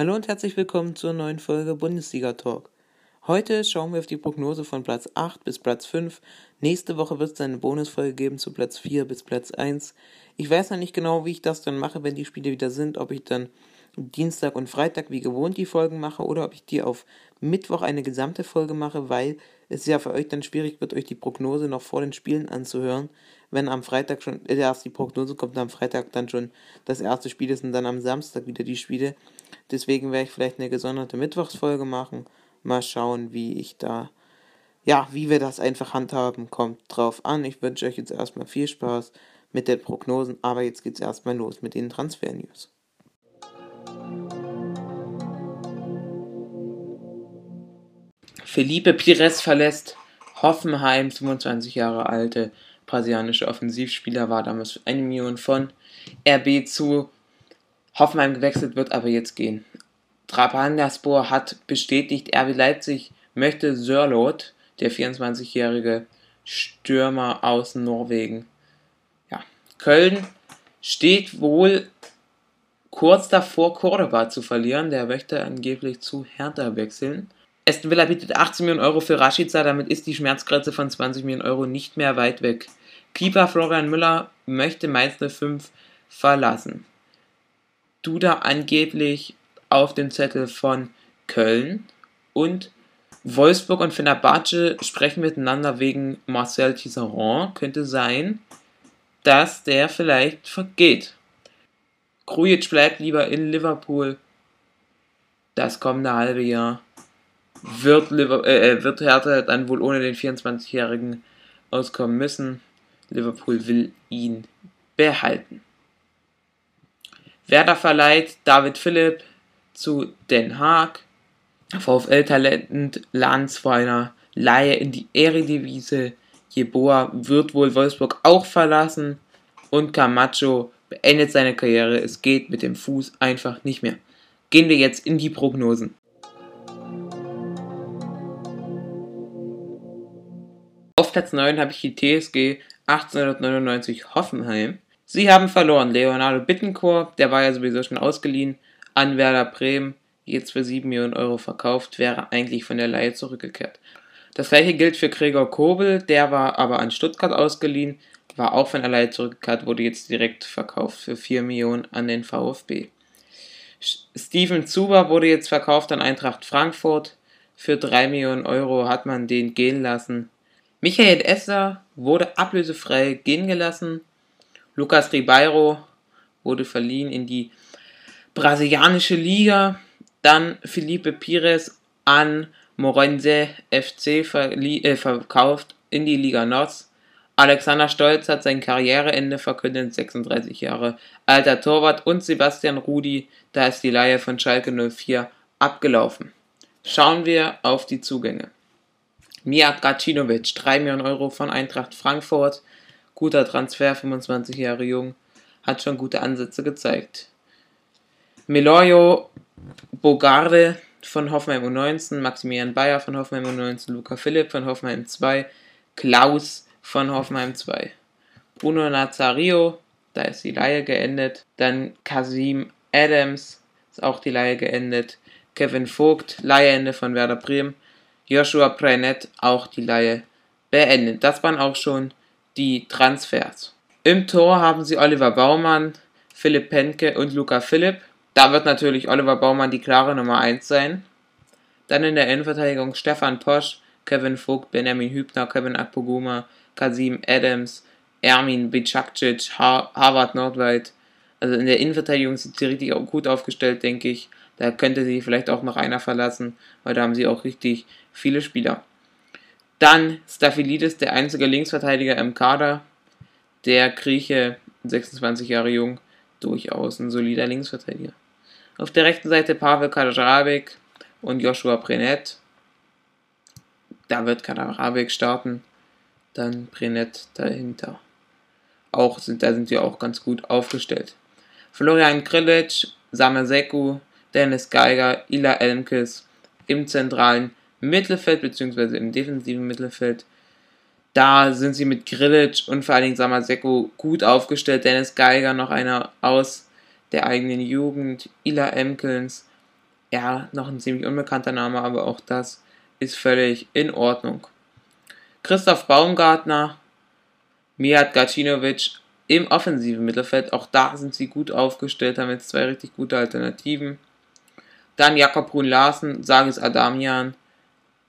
Hallo und herzlich willkommen zur neuen Folge Bundesliga Talk. Heute schauen wir auf die Prognose von Platz 8 bis Platz 5. Nächste Woche wird es eine Bonusfolge geben zu Platz 4 bis Platz 1. Ich weiß noch nicht genau, wie ich das dann mache, wenn die Spiele wieder sind, ob ich dann Dienstag und Freitag wie gewohnt die Folgen mache oder ob ich die auf Mittwoch eine gesamte Folge mache, weil es ja für euch dann schwierig wird, euch die Prognose noch vor den Spielen anzuhören, wenn am Freitag schon äh, erst die Prognose kommt, am Freitag dann schon das erste Spiel ist und dann am Samstag wieder die Spiele. Deswegen werde ich vielleicht eine gesonderte Mittwochsfolge machen. Mal schauen, wie ich da, ja, wie wir das einfach handhaben, kommt drauf an. Ich wünsche euch jetzt erstmal viel Spaß mit den Prognosen, aber jetzt geht es erstmal los mit den Transfer-News. Felipe Pires verlässt Hoffenheim, 25 Jahre alte brasilianische Offensivspieler, war damals eine Million von RB zu Hoffenheim gewechselt, wird aber jetzt gehen. Trapandaspor hat bestätigt, RB Leipzig möchte Sörlot, der 24-jährige Stürmer aus Norwegen. Ja, Köln steht wohl kurz davor, Cordoba zu verlieren. Der möchte angeblich zu Hertha wechseln. Aston Villa bietet 18 Millionen Euro für Rashica, damit ist die Schmerzgrenze von 20 Millionen Euro nicht mehr weit weg. Keeper Florian Müller möchte Mainz 05 verlassen. Duda angeblich auf dem Zettel von Köln und Wolfsburg und Fenerbahce sprechen miteinander wegen Marcel Tisserand. Könnte sein, dass der vielleicht vergeht. Krujic bleibt lieber in Liverpool das kommende halbe Jahr wird, äh, äh, wird Hertha dann wohl ohne den 24-Jährigen auskommen müssen. Liverpool will ihn behalten. Werder verleiht David Philipp zu Den Haag. VfL-Talent Landsweiner Laie in die Eredivisie. Jeboa wird wohl Wolfsburg auch verlassen. Und Camacho beendet seine Karriere. Es geht mit dem Fuß einfach nicht mehr. Gehen wir jetzt in die Prognosen. Auf Platz 9 habe ich die TSG 1899 Hoffenheim. Sie haben verloren. Leonardo Bittencourt, der war ja sowieso schon ausgeliehen, an Werder Bremen, jetzt für 7 Millionen Euro verkauft, wäre eigentlich von der Leihe zurückgekehrt. Das gleiche gilt für Gregor Kobel, der war aber an Stuttgart ausgeliehen, war auch von der Leihe zurückgekehrt, wurde jetzt direkt verkauft für 4 Millionen an den VfB. Steven Zuber wurde jetzt verkauft an Eintracht Frankfurt. Für 3 Millionen Euro hat man den gehen lassen. Michael Esser wurde ablösefrei gehen gelassen. Lucas Ribeiro wurde verliehen in die brasilianische Liga. Dann Felipe Pires an Morense FC äh, verkauft in die Liga Nord. Alexander Stolz hat sein Karriereende verkündet, 36 Jahre alter Torwart und Sebastian Rudi, da ist die Leihe von Schalke 04 abgelaufen. Schauen wir auf die Zugänge. Mijak Gacinovic, 3 Millionen Euro von Eintracht Frankfurt. Guter Transfer, 25 Jahre jung, hat schon gute Ansätze gezeigt. Meloyo Bogarde von Hoffenheim U19, Maximilian Bayer von Hoffenheim U19, Luca Philipp von Hoffenheim 2, Klaus von Hoffenheim 2. Bruno Nazario, da ist die Leihe geendet. Dann Kasim Adams, ist auch die Leihe geendet. Kevin Vogt, Leiheende von Werder Bremen. Joshua Prenet auch die Leihe beendet. Das waren auch schon die Transfers. Im Tor haben sie Oliver Baumann, Philipp Penke und Luca Philipp. Da wird natürlich Oliver Baumann die klare Nummer 1 sein. Dann in der Innenverteidigung Stefan Posch, Kevin Vogt, Benjamin Hübner, Kevin Akpoguma, Kasim Adams, Ermin Bicakcic, Harvard Nordwald. Also in der Innenverteidigung sind sie richtig gut aufgestellt, denke ich. Da könnte sie vielleicht auch noch einer verlassen, weil da haben sie auch richtig viele Spieler. Dann Staphylidis, der einzige Linksverteidiger im Kader. Der Grieche, 26 Jahre jung, durchaus ein solider Linksverteidiger. Auf der rechten Seite Pavel Kadrabek und Joshua Brenet. Da wird Kadrabek starten, dann Brenet dahinter. Auch sind, da sind wir auch ganz gut aufgestellt. Florian Krilic, Sameseku, Dennis Geiger, Ila Elmkes im zentralen Mittelfeld bzw. im defensiven Mittelfeld. Da sind sie mit Grilic und vor allen Dingen Samaseko gut aufgestellt. Dennis Geiger noch einer aus der eigenen Jugend. Ila Emkens ja, noch ein ziemlich unbekannter Name, aber auch das ist völlig in Ordnung. Christoph Baumgartner, Mijat Gacinovic im offensiven Mittelfeld, auch da sind sie gut aufgestellt, haben jetzt zwei richtig gute Alternativen. Dann Jakob Brun Larsen, Sagis Adamian,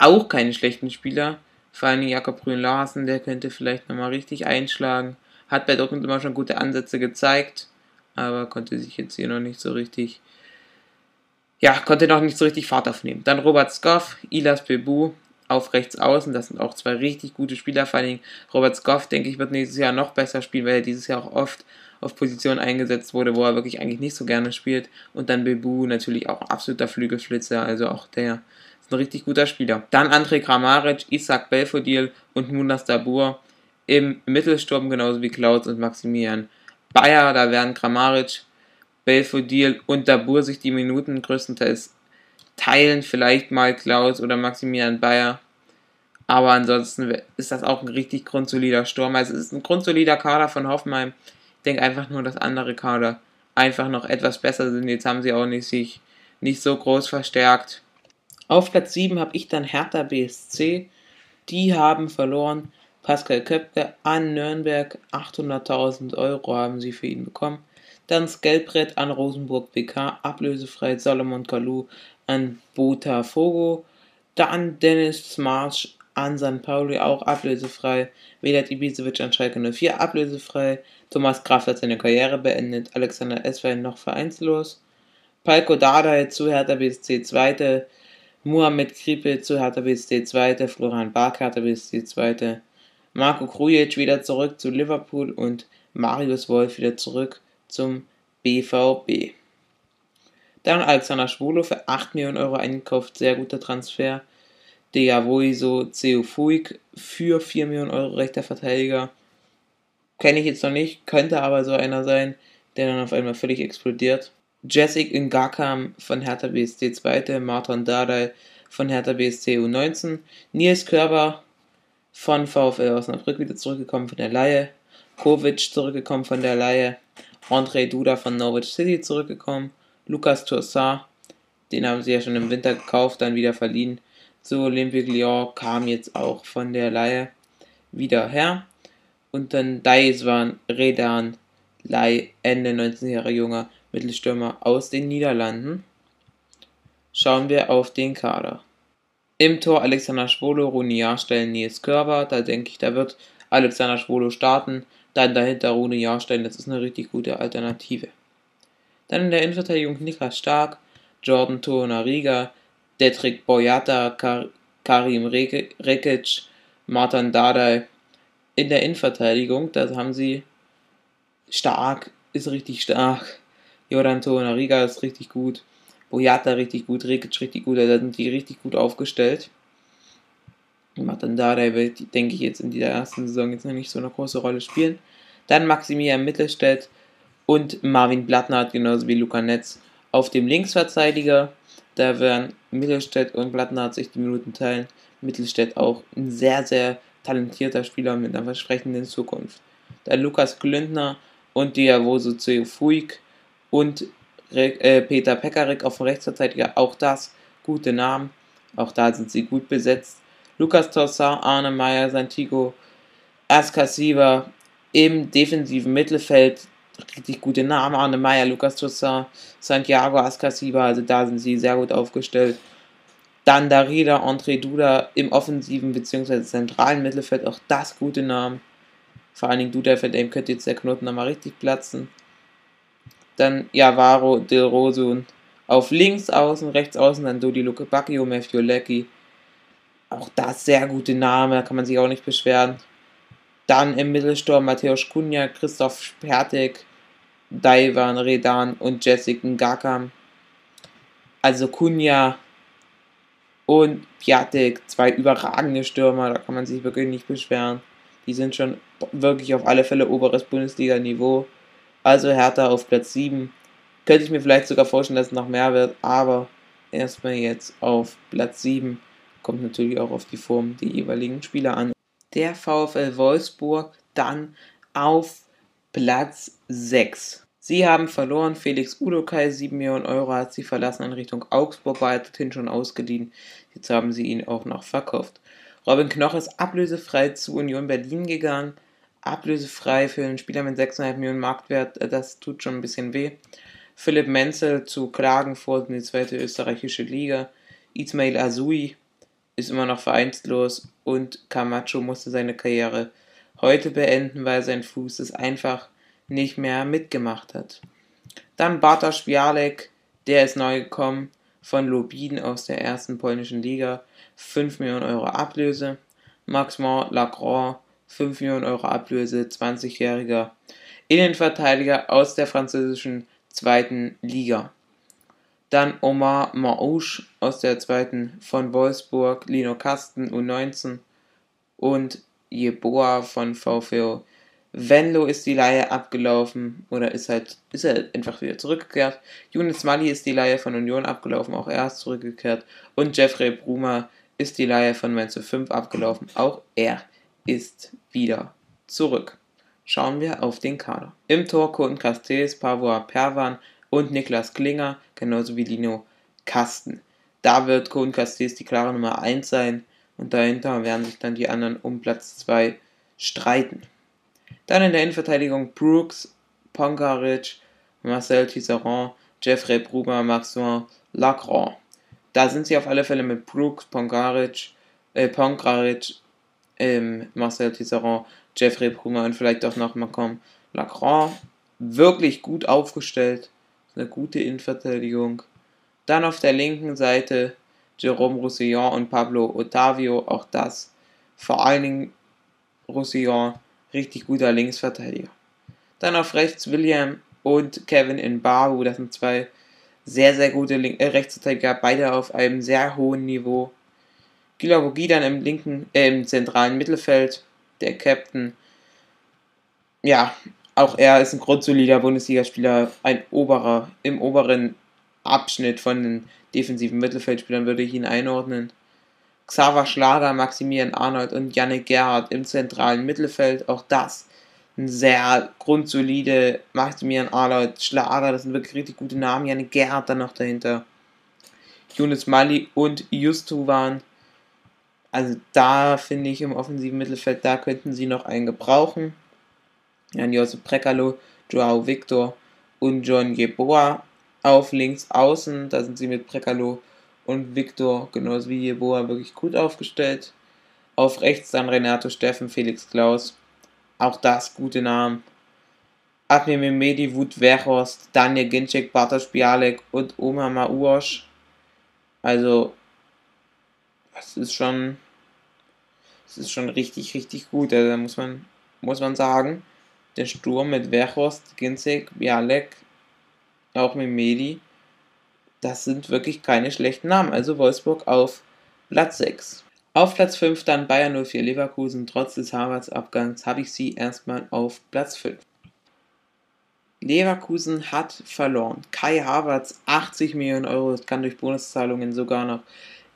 auch keine schlechten Spieler. Vor allem Jakob Brun Larsen, der könnte vielleicht nochmal richtig einschlagen. Hat bei Dortmund immer schon gute Ansätze gezeigt, aber konnte sich jetzt hier noch nicht so richtig, ja, konnte noch nicht so richtig Fahrt aufnehmen. Dann Robert Skoff, Ilas Bebu auf rechts außen, das sind auch zwei richtig gute Spieler, vor allem Robert Skoff, denke ich, wird nächstes Jahr noch besser spielen, weil er dieses Jahr auch oft auf Positionen eingesetzt wurde, wo er wirklich eigentlich nicht so gerne spielt. Und dann Bebu natürlich auch absoluter Flügelflitzer, also auch der ein richtig guter Spieler. Dann André Kramaric, Isaac Belfodil und Munas Dabur im Mittelsturm, genauso wie Klaus und Maximilian Bayer. Da werden Kramaric, Belfodil und Dabur sich die Minuten größtenteils teilen. Vielleicht mal Klaus oder Maximilian Bayer. Aber ansonsten ist das auch ein richtig grundsolider Sturm. Also es ist ein grundsolider Kader von Hoffenheim. Ich denke einfach nur, dass andere Kader einfach noch etwas besser sind. Jetzt haben sie auch nicht sich nicht so groß verstärkt. Auf Platz 7 habe ich dann Hertha BSC. Die haben verloren Pascal Köpke an Nürnberg 800.000 Euro haben sie für ihn bekommen. Dann das Geldbrett an Rosenburg PK, ablösefrei Solomon Kalou an Botafogo. Dann Dennis Smarsch an St. Pauli, auch ablösefrei. Vedat Ibisevic an Schalke 04, ablösefrei. Thomas Kraft hat seine Karriere beendet. Alexander Eswein noch vereinslos. Palko Dardai zu Hertha BSC 2. Mohamed Kripe zu Hertha BSC 2. Florian Bark Hertha BSC 2. Marco Krujic wieder zurück zu Liverpool und Marius Wolf wieder zurück zum BVB. Dann Alexander Schwolo für 8 Millionen Euro eingekauft, sehr guter Transfer. Deavoiso Ceofuig für 4 Millionen Euro rechter Verteidiger. Kenne ich jetzt noch nicht, könnte aber so einer sein, der dann auf einmal völlig explodiert. Jessic Ngakam von Hertha BSC 2. Martin Dardai von Hertha BSC U19. Nils Körber von VfL Osnabrück wieder zurückgekommen von der Laie. Kovic zurückgekommen von der Laie. André Duda von Norwich City zurückgekommen. Lukas Torsar, den haben sie ja schon im Winter gekauft, dann wieder verliehen. Zu Olympique Lyon kam jetzt auch von der Laie wieder her. Und dann Daiswan Redan, Lai, Ende 19 Jahre junger Mittelstürmer aus den Niederlanden. Schauen wir auf den Kader. Im Tor Alexander Schwolo, Rune Jahrstein, Nils Körber. Da denke ich, da wird Alexander Schwolo starten. Dann dahinter Rune Jahrstein, das ist eine richtig gute Alternative. Dann in der Innenverteidigung Niklas Stark, Jordan Torunariga, Detrick Boyata, Kar Karim Rekic, Martin Dardai. In der Innenverteidigung, da haben sie Stark, ist richtig stark. Jordan Torunariga ist richtig gut. Boyata richtig gut, Rekic richtig gut, da sind die richtig gut aufgestellt. Matandare wird, denke ich, jetzt in dieser ersten Saison jetzt noch nicht so eine große Rolle spielen. Dann Maximilian Mittelstädt und Marvin Blattner, genauso wie Luca Netz, auf dem Linksverteidiger. Da werden Mittelstädt und Blattner sich die Minuten teilen. Mittelstädt auch ein sehr, sehr talentierter Spieler mit einer versprechenden Zukunft. Dann Lukas Glündner und Diavoso Fuig und äh, Peter Pekarik auf dem Rechtsverteidiger, auch das gute Namen. Auch da sind sie gut besetzt. Lukas Tossar, Arne Meyer, Santigo, Askasiba im defensiven Mittelfeld. Richtig gute Namen. Arne Meyer, Lukas Tossar, Santiago Askasiba. Also da sind sie sehr gut aufgestellt. Dann Darida, André Duda im offensiven bzw. zentralen Mittelfeld. Auch das gute Namen. Vor allen Dingen Duda, für den könnte jetzt der Knoten nochmal richtig platzen. Dann Javaro Del Rosun auf links außen, rechts außen dann Dodi Luke Bacchio, Matthew Lecky. Auch das sehr gute Name, da kann man sich auch nicht beschweren. Dann im Mittelsturm Matthäus Kunja, Christoph Spertek, Daivan Redan und Jessica Gakam. Also Kunja und Piatek, zwei überragende Stürmer, da kann man sich wirklich nicht beschweren. Die sind schon wirklich auf alle Fälle oberes Bundesliga-Niveau. Also Hertha auf Platz 7. Könnte ich mir vielleicht sogar vorstellen, dass es noch mehr wird, aber erstmal jetzt auf Platz 7. Kommt natürlich auch auf die Form der jeweiligen Spieler an. Der VfL Wolfsburg dann auf Platz 6. Sie haben verloren. Felix Udokai, 7 Millionen Euro, hat sie verlassen in Richtung Augsburg, war dorthin schon ausgeliehen. Jetzt haben sie ihn auch noch verkauft. Robin Knoch ist ablösefrei zu Union Berlin gegangen. Ablösefrei für einen Spieler mit 6,5 Millionen Marktwert, äh, das tut schon ein bisschen weh. Philipp Menzel zu Klagenfurt in die zweite österreichische Liga. Ismail Azui ist immer noch vereinslos und Camacho musste seine Karriere heute beenden, weil sein Fuß es einfach nicht mehr mitgemacht hat. Dann Bartosz Bialek, der ist neu gekommen von Lubin aus der ersten polnischen Liga, 5 Millionen Euro Ablöse. Maximum Lacroix, 5 Millionen Euro Ablöse, 20-jähriger Innenverteidiger aus der französischen zweiten Liga. Dann Omar Maouche aus der zweiten von Wolfsburg, Lino Kasten U19 und Jeboa von VfO Venlo ist die Leihe abgelaufen oder ist halt, ist er einfach wieder zurückgekehrt. Younes Mali ist die Leihe von Union abgelaufen, auch er ist zurückgekehrt. Und Jeffrey Bruma ist die Leihe von Mainz 5 abgelaufen, auch er ist wieder zurück. Schauen wir auf den Kader. Im Tor Cohen Castells, Pavua Perwan und Niklas Klinger, genauso wie Lino Kasten. Da wird Cohen Castells die klare Nummer 1 sein und dahinter werden sich dann die anderen um Platz 2 streiten. Dann in der Innenverteidigung Brooks, Ponkaric, Marcel Tisserand, Jeffrey Brugger, Maxim Lacroix. Da sind sie auf alle Fälle mit Brooks, Ponkaric, äh, Ponkaric, ähm, Marcel Tisserand, Jeffrey Brugger und vielleicht auch noch Macomb Lacroix wirklich gut aufgestellt. Eine gute Innenverteidigung. Dann auf der linken Seite Jerome Roussillon und Pablo Otavio, auch das. Vor allen Dingen Roussillon richtig guter Linksverteidiger. Dann auf rechts William und Kevin Inbaru, das sind zwei sehr, sehr gute Link äh, Rechtsverteidiger, beide auf einem sehr hohen Niveau. Gilabogi dann im linken, äh, im zentralen Mittelfeld, der Captain. Ja, auch er ist ein grundsolider Bundesligaspieler, ein oberer, im oberen Abschnitt von den defensiven Mittelfeldspielern würde ich ihn einordnen. Xaver Schlager, Maximilian Arnold und Janne Gerhardt im zentralen Mittelfeld. Auch das ein sehr grundsolide Maximilian Arnold, Schlager, das sind wirklich richtig gute Namen. Janne Gerhardt dann noch dahinter. Yunus Mali und Justu waren. Also da finde ich im offensiven Mittelfeld, da könnten sie noch einen gebrauchen. Jan Josep Prekalo, Joao Victor und John Jeboa auf links außen. Da sind sie mit Prekalo und Victor, genauso wie Jeboa, wirklich gut aufgestellt. Auf rechts dann Renato Steffen, Felix Klaus. Auch das gute Namen. Admir Mehmedi, Wut Verhorst, Daniel Ginczek, Bartosz Bialek und Oma Mauosch. Also, das ist schon, das ist schon richtig, richtig gut. Also, da muss man, muss man sagen, der Sturm mit Verhorst, Ginczek, Bialek, auch Mehmedi, das sind wirklich keine schlechten Namen. Also Wolfsburg auf Platz 6. Auf Platz 5 dann Bayern 04 Leverkusen. Trotz des Harvards Abgangs habe ich sie erstmal auf Platz 5. Leverkusen hat verloren. Kai Havertz 80 Millionen Euro, das kann durch Bonuszahlungen sogar noch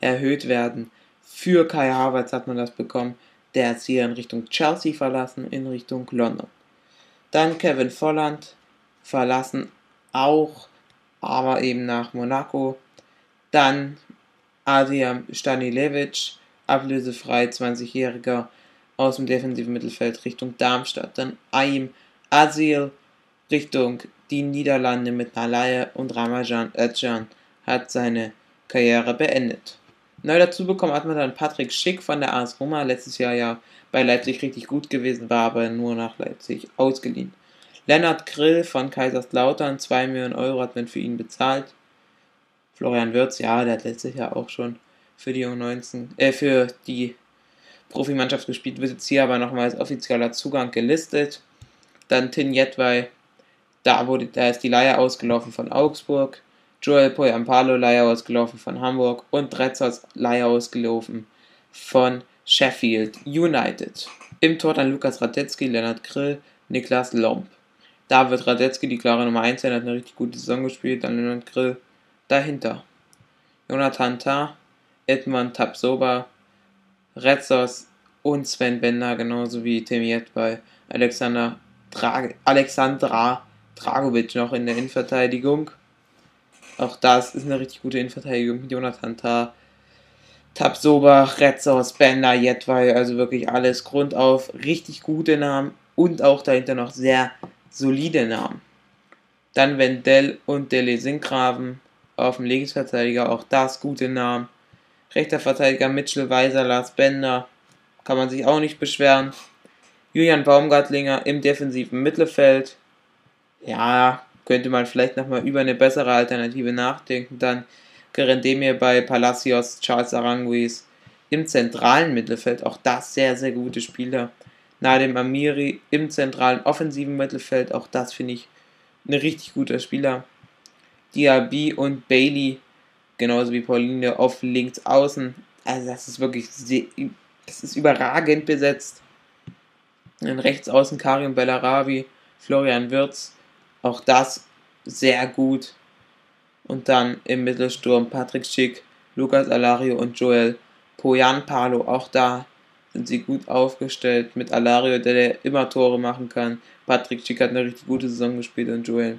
erhöht werden. Für Kai Havertz hat man das bekommen. Der hat sie in Richtung Chelsea verlassen, in Richtung London. Dann Kevin Volland verlassen auch aber eben nach Monaco. Dann Adrian Stanilevic, ablösefrei 20-Jähriger aus dem defensiven Mittelfeld Richtung Darmstadt. Dann Aim Azil Richtung die Niederlande mit Nalaye und Ramajan Özcan hat seine Karriere beendet. Neu dazu bekommen hat man dann Patrick Schick von der AS Roma, letztes Jahr ja bei Leipzig richtig gut gewesen, war aber nur nach Leipzig ausgeliehen. Lennart Grill von Kaiserslautern, 2 Millionen Euro hat man für ihn bezahlt. Florian Wirtz, ja, der hat letztes Jahr auch schon für die U19, äh, für die Profimannschaft gespielt, wird jetzt hier aber nochmal als offizieller Zugang gelistet. Dann Tin Jedwai, da, wurde, da ist die Leihe ausgelaufen von Augsburg. Joel Poyampalo, Leihe ausgelaufen von Hamburg. Und Dretzers, Leihe ausgelaufen von Sheffield United. Im Tor dann Lukas Radetzky, Lennart Grill, Niklas Lomp. Da wird Radetzky die klare Nummer 1 sein, hat eine richtig gute Saison gespielt. Dann Leonard Grill dahinter. Jonathan Tah, Edmund Tapsoba, Retzos und Sven Bender, genauso wie Tim bei Alexander Dra Alexandra Dragovic noch in der Innenverteidigung. Auch das ist eine richtig gute Innenverteidigung Jonathan Tah, Tabsoba, Retzos, Bender, Jetwei, also wirklich alles Grund auf. Richtig gute Namen und auch dahinter noch sehr solide Namen. Dann Wendell und Dele Sinkgraven auf dem Linksverteidiger, auch das gute Namen. Rechter Verteidiger Mitchell Weiser, Lars Bender, kann man sich auch nicht beschweren. Julian Baumgartlinger im defensiven Mittelfeld. Ja, könnte man vielleicht nochmal über eine bessere Alternative nachdenken. Dann Gerendemir bei Palacios, Charles Aranguiz im zentralen Mittelfeld. Auch das sehr, sehr gute Spieler. Nadim Amiri im zentralen offensiven Mittelfeld. Auch das finde ich ein richtig guter Spieler. Diaby und Bailey, genauso wie Pauline auf links außen. Also das ist wirklich sehr, das ist überragend besetzt. In rechts außen Karim Bellarabi, Florian Wirz, auch das sehr gut. Und dann im Mittelsturm Patrick Schick, Lukas Alario und Joel Poyan Palo. Auch da sind sie gut aufgestellt mit Alario, der, der immer Tore machen kann. Patrick Schick hat eine richtig gute Saison gespielt und Joel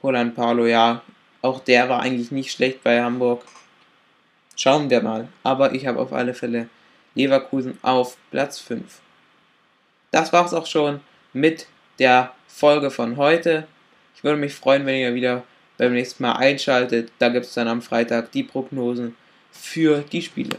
Poyan Palo, ja, auch der war eigentlich nicht schlecht bei Hamburg. Schauen wir mal. Aber ich habe auf alle Fälle Leverkusen auf Platz 5. Das war es auch schon mit der Folge von heute. Ich würde mich freuen, wenn ihr wieder beim nächsten Mal einschaltet. Da gibt es dann am Freitag die Prognosen für die Spiele.